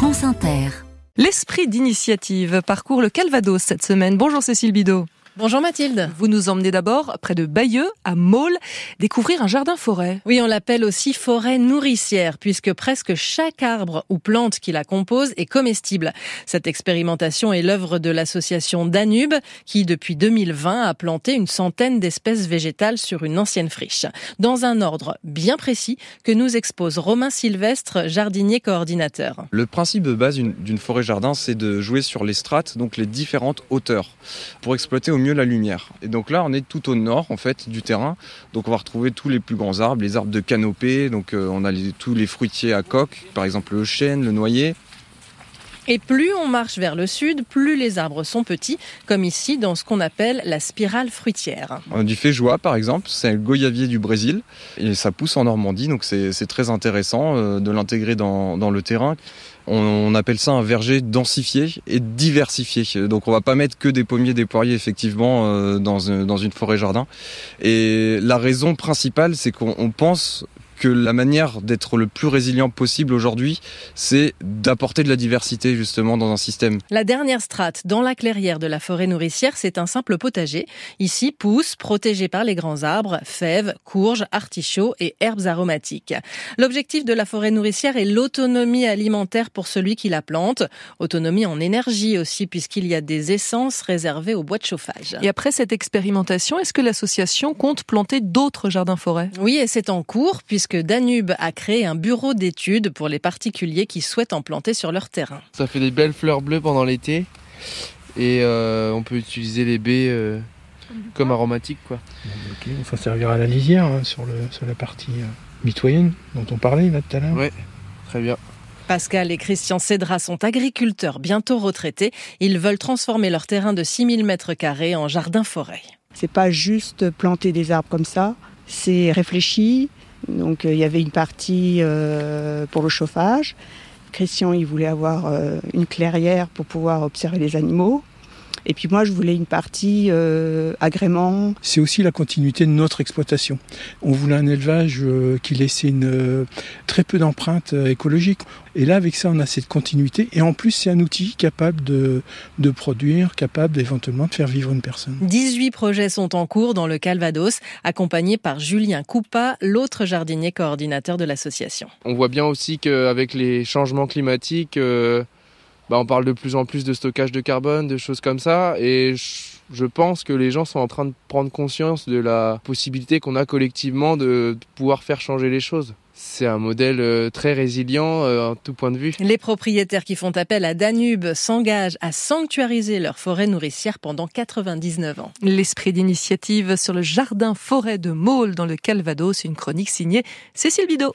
France Inter. L'esprit d'initiative parcourt le Calvados cette semaine. Bonjour Cécile Bidot. Bonjour Mathilde. Vous nous emmenez d'abord près de Bayeux, à Maule, découvrir un jardin-forêt. Oui, on l'appelle aussi forêt nourricière, puisque presque chaque arbre ou plante qui la compose est comestible. Cette expérimentation est l'œuvre de l'association Danube, qui depuis 2020 a planté une centaine d'espèces végétales sur une ancienne friche, dans un ordre bien précis que nous expose Romain Sylvestre, jardinier coordinateur. Le principe de base d'une forêt-jardin, c'est de jouer sur les strates, donc les différentes hauteurs, pour exploiter au mieux la lumière. Et donc là, on est tout au nord en fait du terrain. Donc on va retrouver tous les plus grands arbres, les arbres de canopée. Donc euh, on a tous les fruitiers à coque, par exemple le chêne, le noyer. Et plus on marche vers le sud, plus les arbres sont petits, comme ici dans ce qu'on appelle la spirale fruitière. Du féjoie par exemple, c'est le goyavier du Brésil, et ça pousse en Normandie, donc c'est très intéressant euh, de l'intégrer dans, le terrain. On appelle ça un verger densifié et diversifié. Donc on va pas mettre que des pommiers, des poiriers effectivement euh, dans une forêt jardin. Et la raison principale, c'est qu'on pense que la manière d'être le plus résilient possible aujourd'hui, c'est d'apporter de la diversité justement dans un système. La dernière strate dans la clairière de la forêt nourricière, c'est un simple potager. Ici pousse, protégé par les grands arbres, fèves, courges, artichauts et herbes aromatiques. L'objectif de la forêt nourricière est l'autonomie alimentaire pour celui qui la plante, autonomie en énergie aussi puisqu'il y a des essences réservées aux bois de chauffage. Et après cette expérimentation, est-ce que l'association compte planter d'autres jardins-forêts Oui, et c'est en cours puisque que Danube a créé un bureau d'études pour les particuliers qui souhaitent en planter sur leur terrain. Ça fait des belles fleurs bleues pendant l'été et euh, on peut utiliser les baies euh, comme aromatiques. Quoi. ça servira à la lisière hein, sur, le, sur la partie euh, mitoyenne dont on parlait là tout à l'heure. Oui, très bien. Pascal et Christian Cédra sont agriculteurs bientôt retraités. Ils veulent transformer leur terrain de 6000 m2 en jardin-forêt. C'est pas juste planter des arbres comme ça, c'est réfléchi, donc euh, il y avait une partie euh, pour le chauffage. Christian, il voulait avoir euh, une clairière pour pouvoir observer les animaux. Et puis moi, je voulais une partie euh, agrément. C'est aussi la continuité de notre exploitation. On voulait un élevage euh, qui laissait une, euh, très peu d'empreintes écologiques. Et là, avec ça, on a cette continuité. Et en plus, c'est un outil capable de, de produire, capable éventuellement de faire vivre une personne. 18 projets sont en cours dans le Calvados, accompagnés par Julien Coupa, l'autre jardinier coordinateur de l'association. On voit bien aussi qu'avec les changements climatiques, bah, on parle de plus en plus de stockage de carbone, de choses comme ça. Et je pense que les gens sont en train de prendre conscience de la possibilité qu'on a collectivement de pouvoir faire changer les choses. C'est un modèle euh, très résilient euh, en tout point de vue. Les propriétaires qui font appel à Danube s'engagent à sanctuariser leur forêt nourricière pendant 99 ans. L'esprit d'initiative sur le jardin forêt de Maule dans le Calvados, une chronique signée Cécile Bidot.